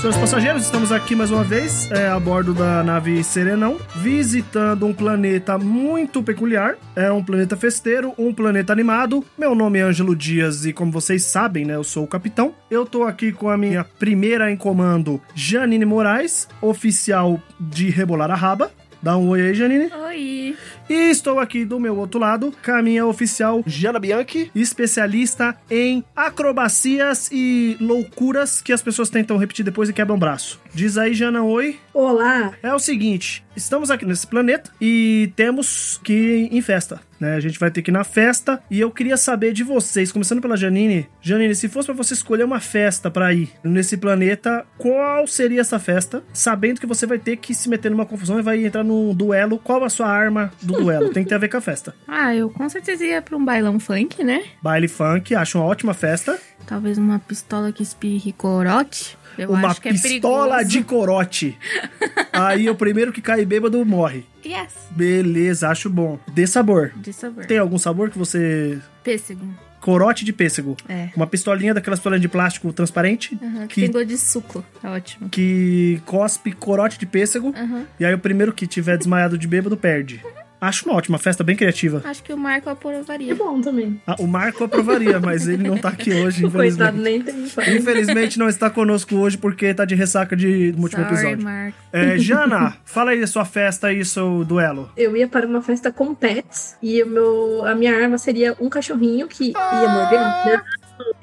Senhores passageiros, estamos aqui mais uma vez é, a bordo da nave Serenão, visitando um planeta muito peculiar. É um planeta festeiro, um planeta animado. Meu nome é Ângelo Dias e, como vocês sabem, né, eu sou o capitão. Eu tô aqui com a minha primeira em comando, Janine Moraes, oficial de Rebolar a Raba. Dá um oi aí, Janine. Oi. E estou aqui do meu outro lado com a minha oficial Jana Bianchi, especialista em acrobacias e loucuras que as pessoas tentam repetir depois e quebram o braço. Diz aí, Jana, oi. Olá. É o seguinte, estamos aqui nesse planeta e temos que ir em festa. Né? A gente vai ter que ir na festa e eu queria saber de vocês, começando pela Janine. Janine, se fosse para você escolher uma festa para ir nesse planeta, qual seria essa festa? Sabendo que você vai ter que se meter numa confusão e vai entrar num duelo, qual a sua arma do duelo? Tem que ter a ver com a festa. Ah, eu com certeza ia pra um bailão funk, né? Baile funk, acho uma ótima festa. Talvez uma pistola que espirre corote. Eu uma é pistola perigoso. de corote. Aí o primeiro que cai bêbado morre. Yes. Beleza, acho bom. Dê sabor. De sabor. Tem algum sabor que você. Pêssego. Corote de pêssego. É. Uma pistolinha daquelas pistolinhas de plástico transparente Aham, que que, tem gosto de suco. É ótimo. que cospe corote de pêssego. Aham. E aí o primeiro que tiver desmaiado de bêbado perde. Acho uma ótima festa, bem criativa. Acho que o Marco aprovaria. É bom também. Ah, o Marco aprovaria, mas ele não tá aqui hoje, O coitado infelizmente. nem tem Infelizmente não está conosco hoje porque tá de ressaca de, do último Sorry, episódio. Marco. É, Jana, fala aí da sua festa e seu duelo. Eu ia para uma festa com pets e o meu, a minha arma seria um cachorrinho que ia morder. Não,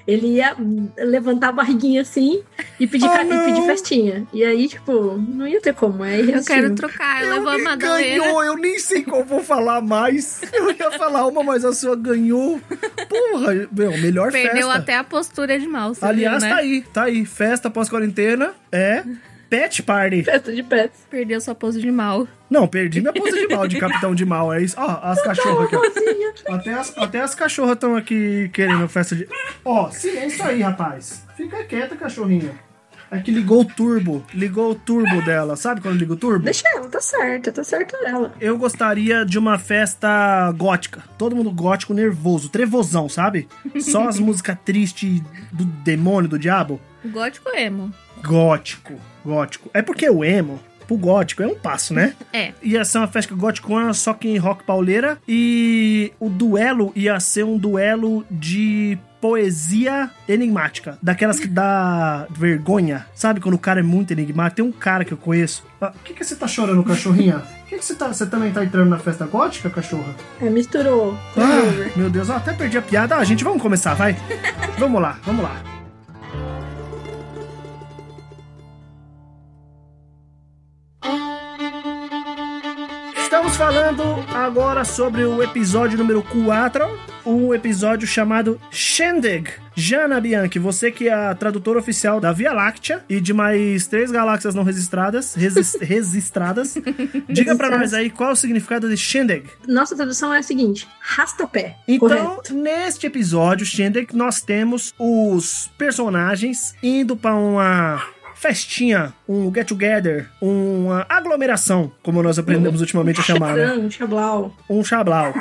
Ele ia levantar a barriguinha assim e pedir, Oh, ca- e pedir festinha. E aí, tipo, não ia ter como. Aí, Eu assim, quero trocar. Eu levo a Madalena. Ganhou, eu nem sei qual vou falar mais. Eu ia falar uma, mas a sua ganhou. Porra, meu, melhor Perdeu festa. até a postura de mal. Aliás, viu, né? tá aí, tá aí. Festa pós-quarentena é pet party. Festa de pets. Perdeu sua pose de mal. Não, perdi minha pose de mal, de capitão de mal, é isso. Ó, as cachorras aqui, ó. Até as, até as cachorras estão aqui querendo festa de. Ó, silêncio aí, rapaz. Fica quieta, cachorrinha. É que ligou o turbo. Ligou o turbo dela. Sabe quando liga o turbo? Deixa ela, tá certa, tá certo ela. Eu gostaria de uma festa gótica. Todo mundo gótico, nervoso, trevosão, sabe? Só as músicas tristes do demônio, do diabo. Gótico emo. Gótico, gótico. É porque o emo, pro gótico, é um passo, né? É. Ia ser uma festa gótica só que em rock pauleira. E o duelo ia ser um duelo de poesia enigmática. Daquelas que dá vergonha. Sabe quando o cara é muito enigmático? Tem um cara que eu conheço. Ah, O que, que você tá chorando, cachorrinha? O que, que você tá. Você também tá entrando na festa gótica, cachorra? É, misturou. Ah, meu Deus, eu até perdi a piada. Ah, gente, vamos começar, vai. vamos lá, vamos lá. Agora sobre o episódio número 4, um episódio chamado Shendig. Jana Bianchi, você que é a tradutora oficial da Via Láctea e de mais três galáxias não registradas, resis- registradas, diga pra nós aí qual é o significado de Shendig. Nossa tradução é a seguinte: rastapé. Então, Correto. neste episódio, Shendek, nós temos os personagens indo pra uma festinha, um get together, uma aglomeração, como nós aprendemos ultimamente a chamar, né? Um chablau. Um chablau.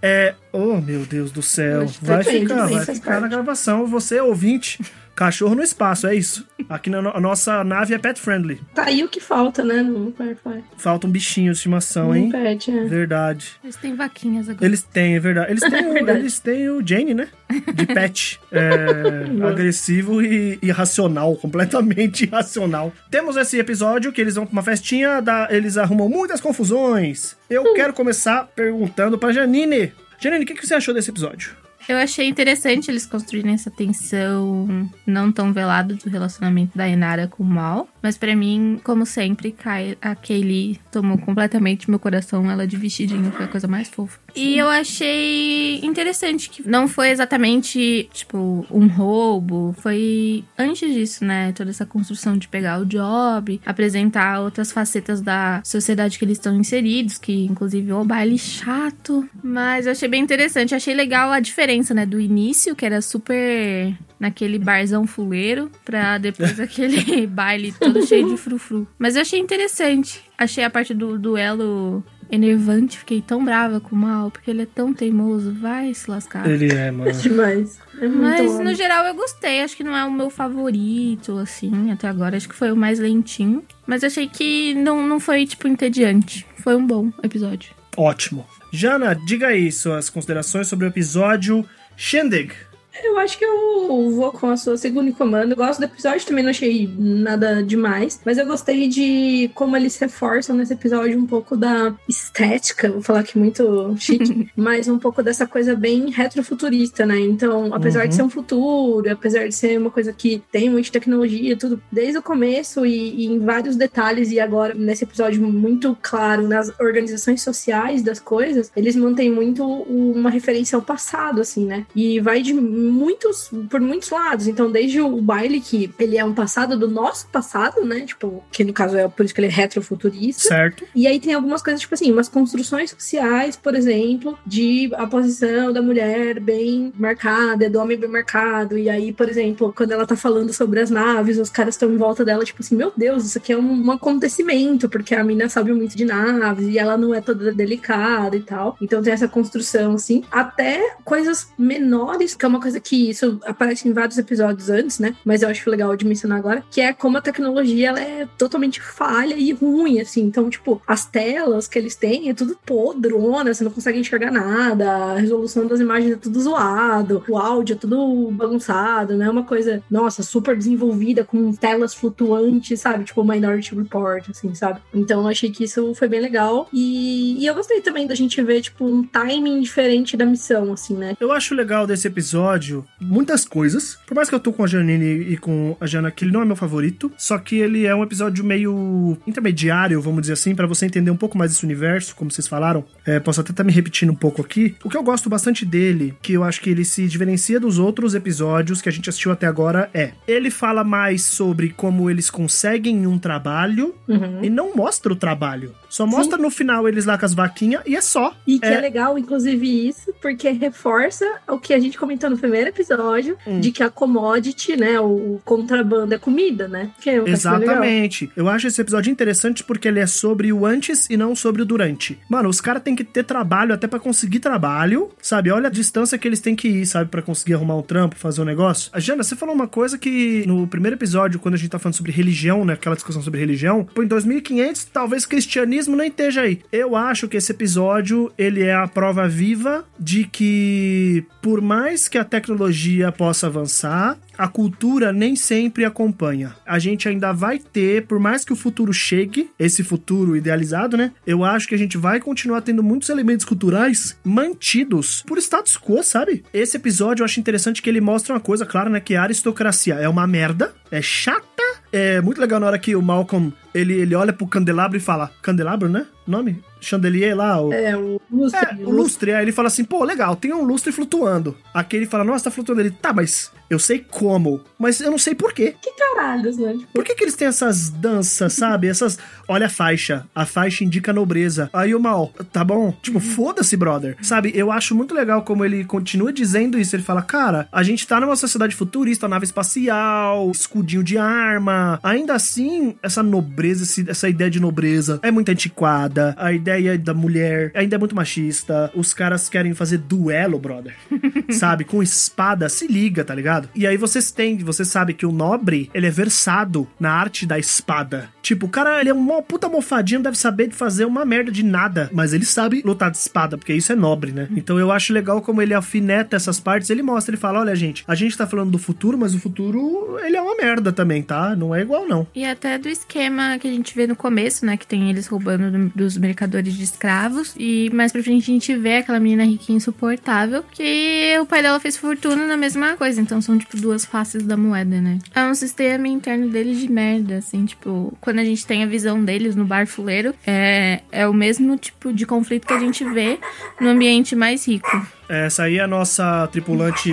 É, oh meu Deus do céu, vai ficar, vai ficar na gravação, você ouvinte, cachorro no espaço, é isso. Aqui na no- nossa nave é pet friendly. Tá aí o que falta, né? No Firefly. Falta um bichinho de estimação, Um hein? pet, é. Verdade. Eles têm vaquinhas agora. Eles têm, é verdade. Eles têm, o, Verdade. eles têm o Jane, né? De pet. É, agressivo e irracional. Completamente irracional. Temos esse episódio que eles vão pra uma festinha, dá- eles arrumam muitas confusões. Eu quero começar perguntando pra Janine. Janine, o que, que você achou desse episódio? Eu achei interessante eles construírem essa tensão não tão velada do relacionamento da Inara com o Mal. Mas pra mim, como sempre, a Kaylee tomou completamente meu coração. Ela de vestidinho foi a coisa mais fofa. E eu achei interessante que não foi exatamente, tipo, um roubo. Foi antes disso, né? Toda essa construção de pegar o job, apresentar outras facetas da sociedade que eles estão inseridos, que inclusive o baile chato. Mas eu achei bem interessante. Achei legal a diferença, né? Do início, que era super naquele barzão fuleiro, pra depois aquele baile todo cheio de frufru. Mas eu achei interessante. Achei a parte do duelo enervante. Fiquei tão brava com o Mal, porque ele é tão teimoso. Vai se lascar. Ele é, mano. Demais. É Mas homem. no geral eu gostei. Acho que não é o meu favorito, assim, até agora. Acho que foi o mais lentinho. Mas achei que não, não foi, tipo, entediante. Foi um bom episódio. Ótimo. Jana, diga aí suas considerações sobre o episódio Shindig. Eu acho que eu vou com a sua segunda em comando. Eu gosto do episódio, também não achei nada demais. Mas eu gostei de como eles reforçam nesse episódio um pouco da estética. Vou falar aqui muito chique. mas um pouco dessa coisa bem retrofuturista, né? Então, apesar Uhum. de ser um futuro, apesar de ser uma coisa que tem muita tecnologia, tudo desde o começo e, e em vários detalhes, e agora nesse episódio muito claro nas organizações sociais das coisas, eles mantêm muito uma referência ao passado, assim, né? E vai de muitos, por muitos lados. Então, desde o baile, que ele é um passado do nosso passado, né? Tipo, que no caso é por isso que ele é retrofuturista. Certo? E aí tem algumas coisas, tipo assim, umas construções sociais, por exemplo, de a posição da mulher bem marcada, do homem bem marcado. E aí, por exemplo, quando ela tá falando sobre as naves, os caras estão em volta dela, tipo assim, meu Deus, isso aqui é um, um acontecimento, porque a mina sabe muito de naves e ela não é toda delicada e tal. Então tem essa construção, assim, até coisas menores, que é uma coisa que isso aparece em vários episódios antes, né? Mas eu acho legal de mencionar agora, que é como a tecnologia ela é totalmente falha e ruim, assim. Então, tipo, as telas que eles têm é tudo podrona, você não consegue enxergar nada, a resolução das imagens é tudo zoado, o áudio é tudo bagunçado, não é uma coisa, nossa, super desenvolvida com telas flutuantes, sabe? Tipo Minority Report, assim, sabe? Então eu achei que isso foi bem legal. E, e eu gostei também da gente ver, tipo, um timing diferente da missão, assim, né? Eu acho legal desse episódio muitas coisas. Por mais que eu tô com a Janine e com a Jana, que ele não é meu favorito, só que ele é um episódio meio intermediário, vamos dizer assim, pra você entender um pouco mais desse universo, como vocês falaram. É, posso até estar me repetindo um pouco aqui. O que eu gosto bastante dele, que eu acho que ele se diferencia dos outros episódios que a gente assistiu até agora, é ele fala mais sobre como eles conseguem um trabalho Uhum. e não mostra o trabalho. Só mostra no final eles lá com as vaquinhas e é só. E que é. É. legal, inclusive, isso, porque reforça o que a gente comentou no primeiro episódio, Hum. de que a commodity, né, o contrabando é comida, né? Eu acho legal. Exatamente. Eu acho esse episódio interessante porque ele é sobre o antes e não sobre o durante. Mano, os caras têm que ter trabalho até pra conseguir trabalho, sabe? Olha a distância que eles têm que ir, sabe? Pra conseguir arrumar um trampo, fazer um negócio. A Jana, você falou uma coisa que no primeiro episódio, quando a gente tá falando sobre religião, né? Aquela discussão sobre religião, pô, em 2500, talvez cristianismo nem esteja aí. Eu acho que esse episódio, ele é a prova viva de que, por mais que a tecnologia possa avançar, a cultura nem sempre acompanha. A gente ainda vai ter, por mais que o futuro chegue, esse futuro idealizado, né? Eu acho que a gente vai continuar tendo muitos elementos culturais mantidos por status quo, sabe? Esse episódio eu acho interessante que ele mostra uma coisa, claro, né? Que a aristocracia é uma merda, é chata. É muito legal na hora que o Malcolm ele, ele olha pro candelabro e fala: Candelabro, né? Nome? Chandelier lá, o. É, o lustre. É, o lustre, aí ele fala assim, pô, legal, tem um lustre flutuando. Aqui ele fala, nossa, tá flutuando. Ele, tá, mas eu sei como, mas eu não sei por quê. Que caralhos, né? Tipo, Por que que eles têm essas danças, sabe? Essas, olha a faixa, a faixa indica nobreza. Aí o mal, tá bom? Tipo, foda-se, brother. Sabe, eu acho muito legal como ele continua dizendo isso. Ele fala, cara, a gente tá numa sociedade futurista, nave espacial, escudinho de arma. Ainda assim, essa nobreza, essa ideia de nobreza é muito antiquada. A ideia da mulher ainda é muito machista. Os caras querem fazer duelo, brother. sabe? Com espada, se liga, tá ligado? E aí vocês têm, você sabe que o nobre, ele é versado na arte da espada. Tipo, o cara, ele é uma puta mofadinho, deve saber de fazer uma merda de nada, mas ele sabe lutar de espada, porque isso é nobre, né? Então eu acho legal como ele alfineta essas partes, ele mostra, ele fala, olha gente, a gente tá falando do futuro, mas o futuro, ele é uma merda também, tá? Não é igual não. E até do esquema que a gente vê no começo, né? Que tem eles roubando do- dos mercadores de escravos. E mais pra frente a gente vê aquela menina riquinha insuportável que o pai dela fez fortuna na mesma coisa. Então são, tipo, duas faces da moeda, né? É um sistema interno deles de merda, assim, tipo, quando a gente tem a visão deles no bar fuleiro, é, é o mesmo tipo de conflito que a gente vê no ambiente mais rico. Essa aí é a nossa tripulante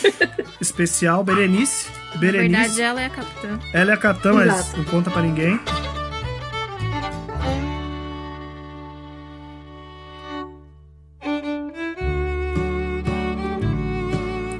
especial, Berenice. Berenice. Na verdade, ela é a capitã. Ela é a capitã, mas Exato. não conta pra ninguém.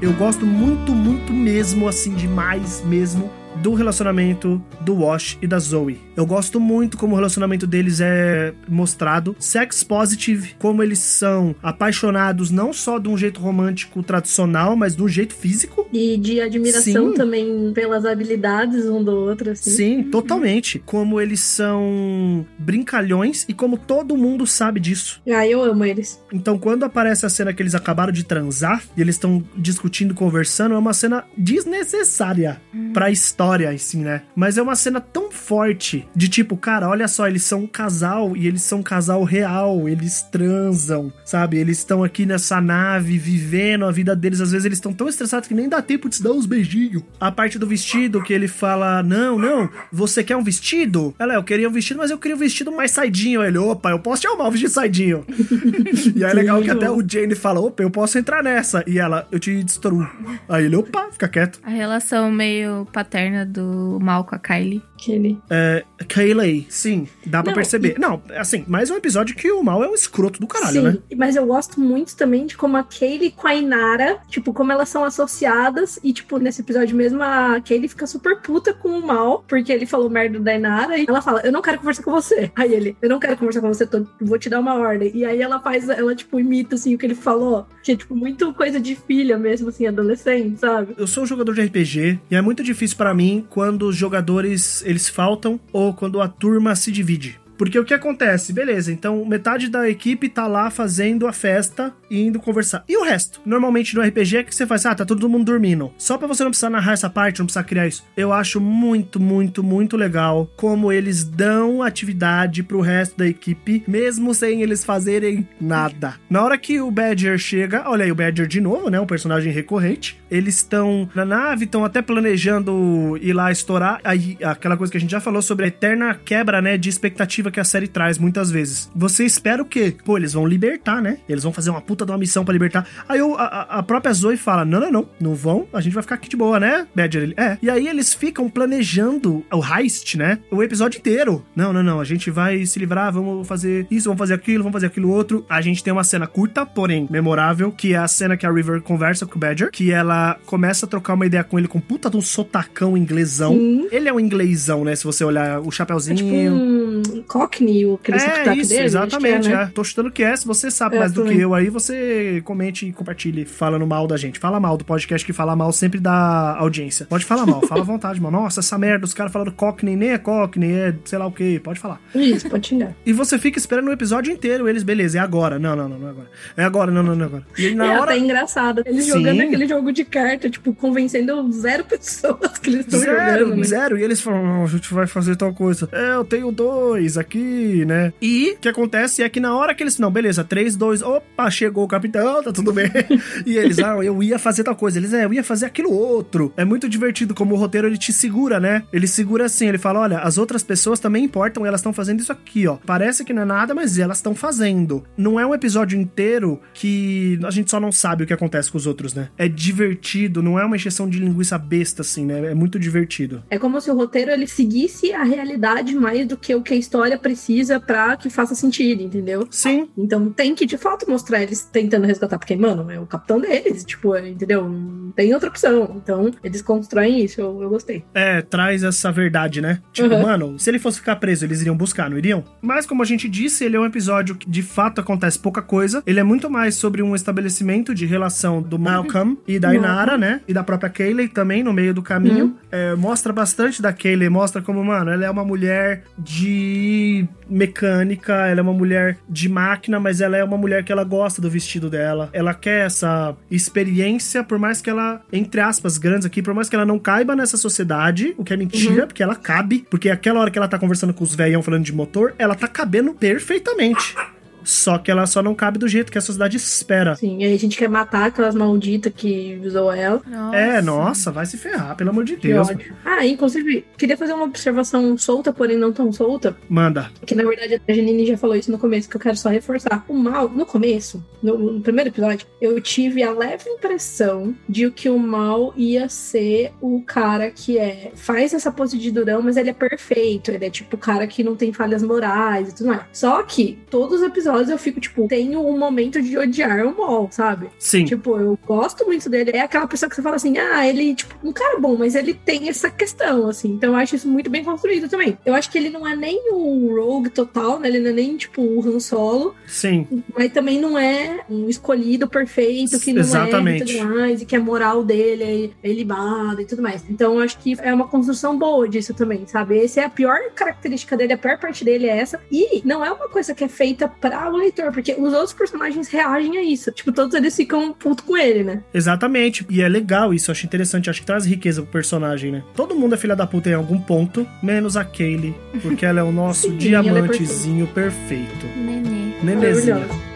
Eu gosto muito, muito mesmo, assim, demais mesmo, do relacionamento do Wash e da Zoe. Eu gosto muito como o relacionamento deles é mostrado. Sex positive, como eles são apaixonados não só de um jeito romântico tradicional, mas de um jeito físico. E de admiração Sim. também pelas habilidades um do outro, assim. Sim, totalmente. Como eles são brincalhões e como todo mundo sabe disso. Ah, eu amo eles. Então, quando aparece a cena que eles acabaram de transar e eles estão discutindo, conversando, é uma cena desnecessária pra história, assim, né? Mas é uma cena tão forte de tipo, cara, olha só, eles são um casal e eles são um casal real, eles transam, sabe? Eles estão aqui nessa nave vivendo a vida deles. Às vezes eles estão tão estressados que nem dá tempo de se dar uns beijinhos. A parte do vestido que ele fala: Não, não, você quer um vestido? Ela, eu queria um vestido, mas eu queria um vestido mais saidinho. Ele, opa, eu posso te arrumar um vestido saidinho. e aí é legal que até o Jane fala: opa, eu posso entrar nessa. E ela, eu te destruo. Aí ele, opa, fica quieto. A relação meio paterna do Mal com a Kylie. Aquele. É, Kayleigh, sim, dá pra Não, perceber. Não, assim, mais um episódio que o mal é um escroto do caralho, Sim, né? mas eu gosto muito também de como a Kaylee com a Inara, tipo, como elas são associadas. E, tipo, nesse episódio mesmo, a Kaylee fica super puta com o mal, porque ele falou merda da Inara. E ela fala, eu não quero conversar com você. Aí ele, eu não quero conversar com você, tô- vou te dar uma ordem. E aí ela faz, ela, tipo, imita, assim, o que ele falou. Que é, tipo, muito coisa de filha mesmo, assim, adolescente, sabe? Eu sou um jogador de RPG e é muito difícil pra mim quando os jogadores eles faltam ou quando a turma se divide. Porque o que acontece? Beleza, então metade da equipe tá lá fazendo a festa e indo conversar. E o resto? Normalmente no RPG é que você faz, ah, tá todo mundo dormindo. Só pra você não precisar narrar essa parte, não precisar criar isso. Eu acho muito, muito, muito legal como eles dão atividade pro resto da equipe, mesmo sem eles fazerem nada. Na hora que o Badger chega, olha aí o Badger de novo, né? Um personagem recorrente. Eles estão na nave, estão até planejando ir lá estourar. Aí, aquela coisa que a gente já falou sobre a eterna quebra, né, de expectativa que a série traz muitas vezes. Você espera o quê? Pô, eles vão libertar, né? Eles vão fazer uma puta de uma missão pra libertar. Aí o- a, a própria Zoe fala: Não, não, não, não vão. A gente vai ficar aqui de boa, né, Badger? Ele, é. E aí eles ficam planejando o heist, né? O episódio inteiro. Não, não, não. A gente vai se livrar, vamos fazer isso, vamos fazer aquilo, vamos fazer aquilo outro. A gente tem uma cena curta, porém memorável, que é a cena que a River conversa com o Badger, que ela começa a trocar uma ideia com ele com puta de um sotacão inglesão. Sim. Ele é um inglesão, né? Se você olhar o É chapeuzinho. tipo um Cockney, o aquele É isso, dele. exatamente. acho que é, né? é. Tô chutando que é. Se você sabe É, mais do que eu aí, você comente e compartilhe falando mal da gente. Fala mal do podcast que fala mal sempre da audiência. Pode falar mal, fala à vontade, mano. Nossa, essa merda, os caras falando Cockney, nem é Cockney, é sei lá o que. Pode falar. Isso, pode xingar. E você fica esperando o episódio inteiro. Eles, beleza, é agora. Não, não, não, não é agora. É agora, não, não, não é agora. E na é hora. até engraçado. Eles Sim. jogando aquele jogo de carta, tipo, convencendo zero pessoas que eles estão jogando. né? zero. E eles falam, não, a gente vai fazer tal coisa. É, eu tenho dois aqui, né? E o que acontece é que na hora que eles, não, beleza, três, dois, opa, chegou o capitão, tá tudo bem. e eles, ah, eu ia fazer tal coisa. Eles, é, eu ia fazer aquilo outro. É muito divertido como o roteiro, ele te segura, né? Ele segura assim, ele fala, olha, as outras pessoas também importam, elas estão fazendo isso aqui, ó. Parece que não é nada, mas elas estão fazendo. Não é um episódio inteiro que a gente só não sabe o que acontece com os outros, né? É divertido, não é uma injeção de linguiça besta, assim, né? É muito divertido. É como se o roteiro ele seguisse a realidade mais do que o que a história precisa pra que faça sentido, entendeu? Sim, Então tem que de fato mostrar eles tentando resgatar, porque, mano, é o capitão deles, tipo, é, entendeu? Não tem outra opção. Então eles constroem isso, eu, eu gostei. é, traz essa verdade, né? Tipo, Uhum. mano, se ele fosse ficar preso, eles iriam buscar, não iriam? Mas, como a gente disse, ele é um episódio que de fato acontece pouca coisa. Ele é muito mais sobre um estabelecimento de relação do Malcolm e da Uhum. Inara, né? E da própria Kayleigh também, no meio do caminho. Uhum. É, mostra bastante da Kayleigh, mostra como, mano, ela é uma mulher de mecânica, ela é uma mulher de máquina, mas ela é uma mulher que ela gosta do vestido dela. Ela quer essa experiência, por mais que ela, entre aspas, grandes aqui, por mais que ela não caiba nessa sociedade, o que é mentira, uhum. porque ela cabe, porque aquela hora que ela tá conversando com os velhão falando de motor, ela tá cabendo perfeitamente. Só que ela só não cabe do jeito que a sociedade espera. Sim, e aí a gente quer matar aquelas malditas que usou ela. Nossa. É, nossa, vai se ferrar, pelo amor de que Deus. Ah, inclusive, queria fazer uma observação solta, porém não tão solta. Manda. Que na verdade a Janine já falou isso no começo, que eu quero só reforçar. O mal, no começo, no, no primeiro episódio, eu tive a leve impressão de que o mal ia ser o cara que é. faz essa pose de durão, mas ele é perfeito. Ele é tipo o cara que não tem falhas morais e tudo mais. Só que todos os episódios eu fico, tipo, tenho um momento de odiar o Mol, sabe? Sim. Tipo, eu gosto muito dele. É aquela pessoa que você fala assim, ah, ele, tipo, um cara bom, mas ele tem essa questão, assim. Então eu acho isso muito bem construído também. Eu acho que ele não é nem o Rogue total, né? Ele não é nem, tipo, o Han Solo. Sim. Mas também não é um escolhido perfeito, que não Exatamente. é tudo mais, e que a moral dele é, é limada e tudo mais. Então eu acho que é uma construção boa disso também, sabe? Essa é a pior característica dele, a pior parte dele é essa. E não é uma coisa que é feita pra o leitor, porque os outros personagens reagem a isso. Tipo, todos eles ficam puto com ele, né? Exatamente. E é legal isso, eu acho interessante, acho que traz riqueza pro personagem, né? Todo mundo é filha da puta em algum ponto, menos a Kaylee, porque ela é o nosso Sim, é diamantezinho é perfeito. Nenê. Nenezinha.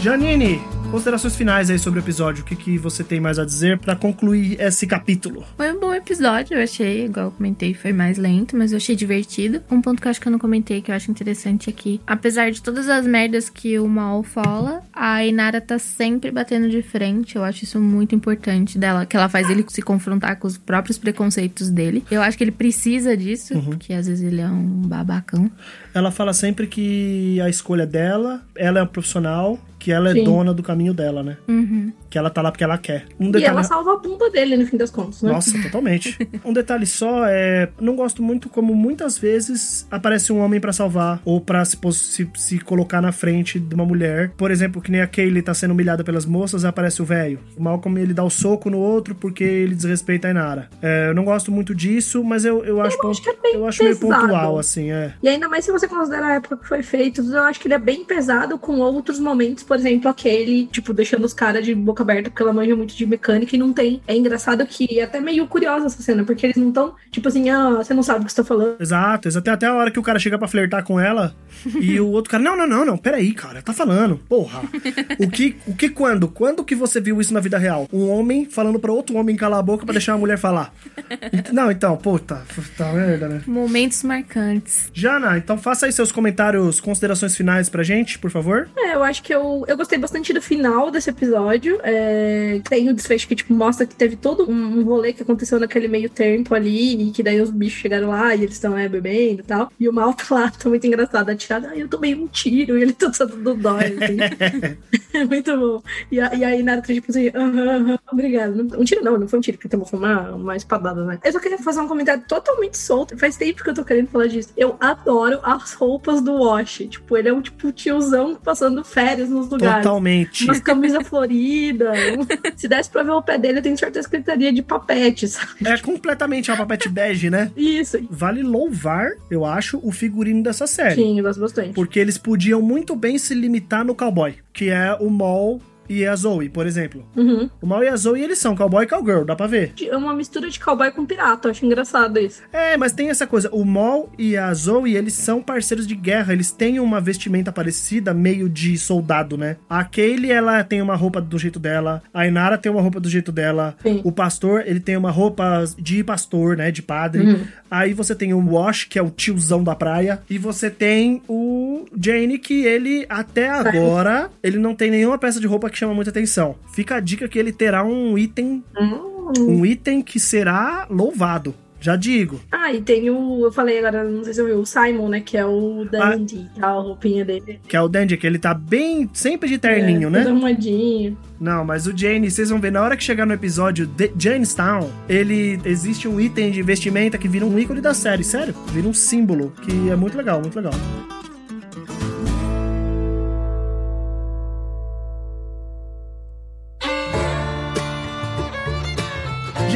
Janine, Considerações finais aí sobre o episódio. O que, que você tem mais a dizer para concluir esse capítulo? Foi um bom episódio, eu achei, igual eu comentei, foi mais lento, mas eu achei divertido. Um ponto que eu acho que eu não comentei, que eu acho interessante aqui. É apesar de todas as merdas que o Mal fala, a Inara tá sempre batendo de frente. Eu acho isso muito importante dela, que ela faz ele se confrontar com os próprios preconceitos dele. Eu acho que ele precisa disso, uhum. porque às vezes ele é um babacão. Ela fala sempre que a escolha dela, ela é um profissional, que ela é Sim. dona do caminho dela, né? Uhum. Que ela tá lá porque ela quer. Um detalhe... E ela salva a bunda dele, no fim das contas, né? Nossa, totalmente. um detalhe só é... Não gosto muito como muitas vezes aparece um homem para salvar ou pra se, se, se, colocar na frente de uma mulher. Por exemplo, que nem a Kaylee tá sendo humilhada pelas moças, aparece o velho. O Malcolm, ele dá o soco no outro porque ele desrespeita a Inara. É, eu não gosto muito disso, mas eu, eu acho, eu acho, que é bem eu acho meio pontual, assim, é. E ainda mais se você considera a época que foi feito, eu acho que ele é bem pesado com outros momentos, por exemplo, aquele, tipo, deixando os caras de boca aberta porque ela manja muito de mecânica e não tem. É engraçado que é até meio curiosa essa cena, porque eles não estão, tipo assim, ah, você não sabe o que você tá falando. Exato, até, até a hora que o cara chega para flertar com ela e o outro cara, não, não, não, não, peraí, cara, tá falando. Porra. O que, o que quando? Quando que você viu isso na vida real? Um homem falando para outro homem calar a boca para deixar a mulher falar. Não, então, puta, tá merda, né? Momentos marcantes. Jana, então faça aí seus comentários, considerações finais pra gente, por favor. É, eu acho que eu, eu gostei bastante do final desse episódio. É, tem o desfecho que, tipo, mostra que teve todo um rolê que aconteceu naquele meio tempo ali, e que daí os bichos chegaram lá e eles estão né, bebendo e tal. E o mal tá lá, tá muito engraçado, atirado. Ah, eu tomei um tiro e ele tá todo dói, assim. é muito bom. E, a, e aí, na hora que, tipo assim, uh -huh, obrigado. Um tiro não, não foi um tiro, porque foi uma, uma espadada, né? Eu só queria fazer um comentário totalmente solto. Faz tempo que eu tô querendo falar disso. Eu adoro as roupas do Wash. Tipo, ele é um tipo tiozão passando férias nos lugares. Totalmente. Umas camisas floridas. Se desse pra ver o pé dele, eu tenho certeza que ele estaria de papete, sabe? É completamente uma papete bege, né? Isso. Vale louvar, eu acho, o figurino dessa série. Sim, eu gosto bastante. Porque eles podiam muito bem se limitar no cowboy, que é o Mall e a Zoe, por exemplo. Uhum. O Mal e a Zoe, eles são cowboy e cowgirl, dá pra ver. É uma mistura de cowboy com pirata, acho engraçado isso. É, mas tem essa coisa, o Mal e a Zoe, eles são parceiros de guerra, eles têm uma vestimenta parecida, meio de soldado, né? A Kaylee, ela tem uma roupa do jeito dela, a Inara tem uma roupa do jeito dela, Sim. o pastor, ele tem uma roupa de pastor, né, de padre. Uhum. Aí você tem o Wash, que é o tiozão da praia, e você tem o Jane, que ele, até agora, ele não tem nenhuma peça de roupa que chama muita atenção. Fica a dica que ele terá um item. Hum. Um item que será louvado. Já digo. Ah, e tem o. Eu falei agora, não sei se você viu, o Simon, né? Que é o Dandy, ah, a roupinha dele. Que é o Dandy, que ele tá bem. sempre de terninho, é, né? arrumadinho. Não, mas o Jane, vocês vão ver, na hora que chegar no episódio de Jamestown, ele. Existe um item de vestimenta que vira um ícone da série, sério. Vira um símbolo, que é muito legal, muito legal.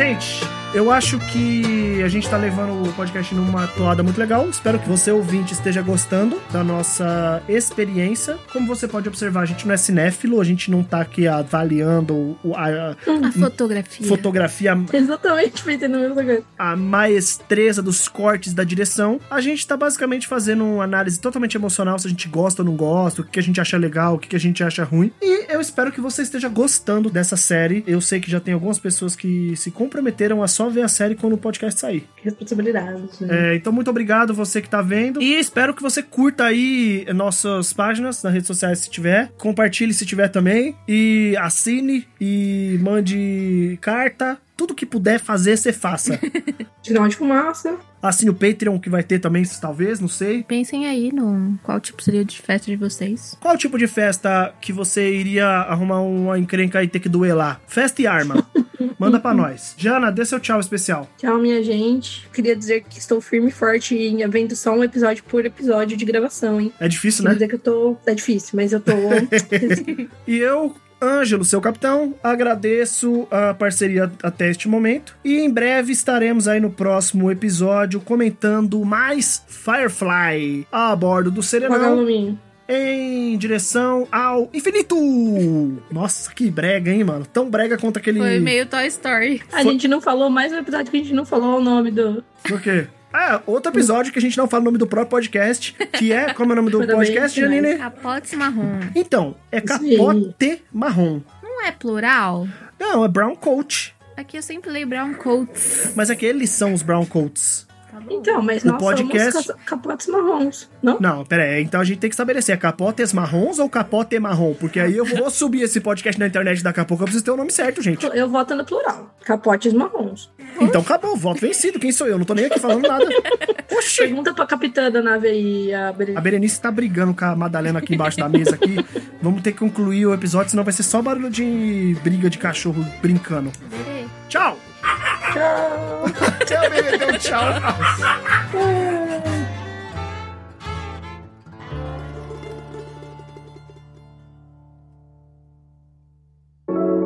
Gente, eu acho que a gente tá levando o podcast numa toada muito legal. Espero que você, ouvinte, esteja gostando da nossa experiência. Como você pode observar, a gente não é cinéfilo, a gente não tá aqui avaliando o- a, A fotografia. fotografia, Exatamente, na mesma coisa. a maestreza dos cortes da direção. A gente tá basicamente fazendo uma análise totalmente emocional, se a gente gosta ou não gosta, o que a gente acha legal, o que a gente acha ruim. E eu espero que você esteja gostando dessa série. Eu sei que já tem algumas pessoas que se comprometeram a só ver a série quando o podcast sair. Que responsabilidade. né? É, então, muito obrigado você que tá vendo. E espero que você curta aí nossas páginas nas redes sociais se tiver. Compartilhe se tiver também. E assine e mande carta. Tudo que puder fazer, você faça. Sinal de fumaça. Assine o Patreon que vai ter também, talvez, não sei. Pensem aí no qual tipo seria de festa de vocês. Qual tipo de festa que você iria arrumar uma encrenca e ter que duelar? Festa e arma. Manda pra nós. Jana, dê seu tchau especial. Tchau, minha gente. Queria dizer que estou firme e forte em havendo só um episódio por episódio de gravação, hein? É difícil, Quer né? dizer que eu tô. É difícil, mas eu tô. E eu, Ângelo, seu capitão, agradeço a parceria até este momento. E em breve estaremos aí no próximo episódio comentando mais Firefly a bordo do Serenão. Em direção ao infinito. Nossa, que brega, hein, mano? Tão brega quanto aquele. Foi meio Toy Story. A gente não falou mais um episódio que a gente não falou o nome do. Do quê? Ah, outro episódio que a gente não fala o nome do próprio podcast, que é. Como é o nome do podcast. Janine? Capotes marrom. Então, é capote marrom. Não é plural? Não, é brown coat. Aqui eu sempre leio brown coats. Mas é que eles são os brown coats. Tá. Então, mas O nós podcast- somos capotes marrons, não? Não, pera aí. Então a gente tem que estabelecer: é capotes marrons ou capote marrom? Porque aí eu vou subir esse podcast na internet daqui a pouco. Eu preciso ter o nome certo, gente. Eu voto no plural. Capotes marrons. Então acabou, voto vencido. Quem sou eu? Não tô nem aqui falando nada. Oxi! Pergunta pra capitã da nave aí, a Berenice. A Berenice tá brigando com a Madalena aqui embaixo da mesa aqui. Vamos ter que concluir o episódio, senão vai ser só barulho de briga de cachorro brincando. Tchau! Tchau. Tchau, bebê, deu tchau.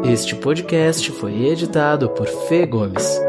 Este podcast foi editado por Fê Gomes.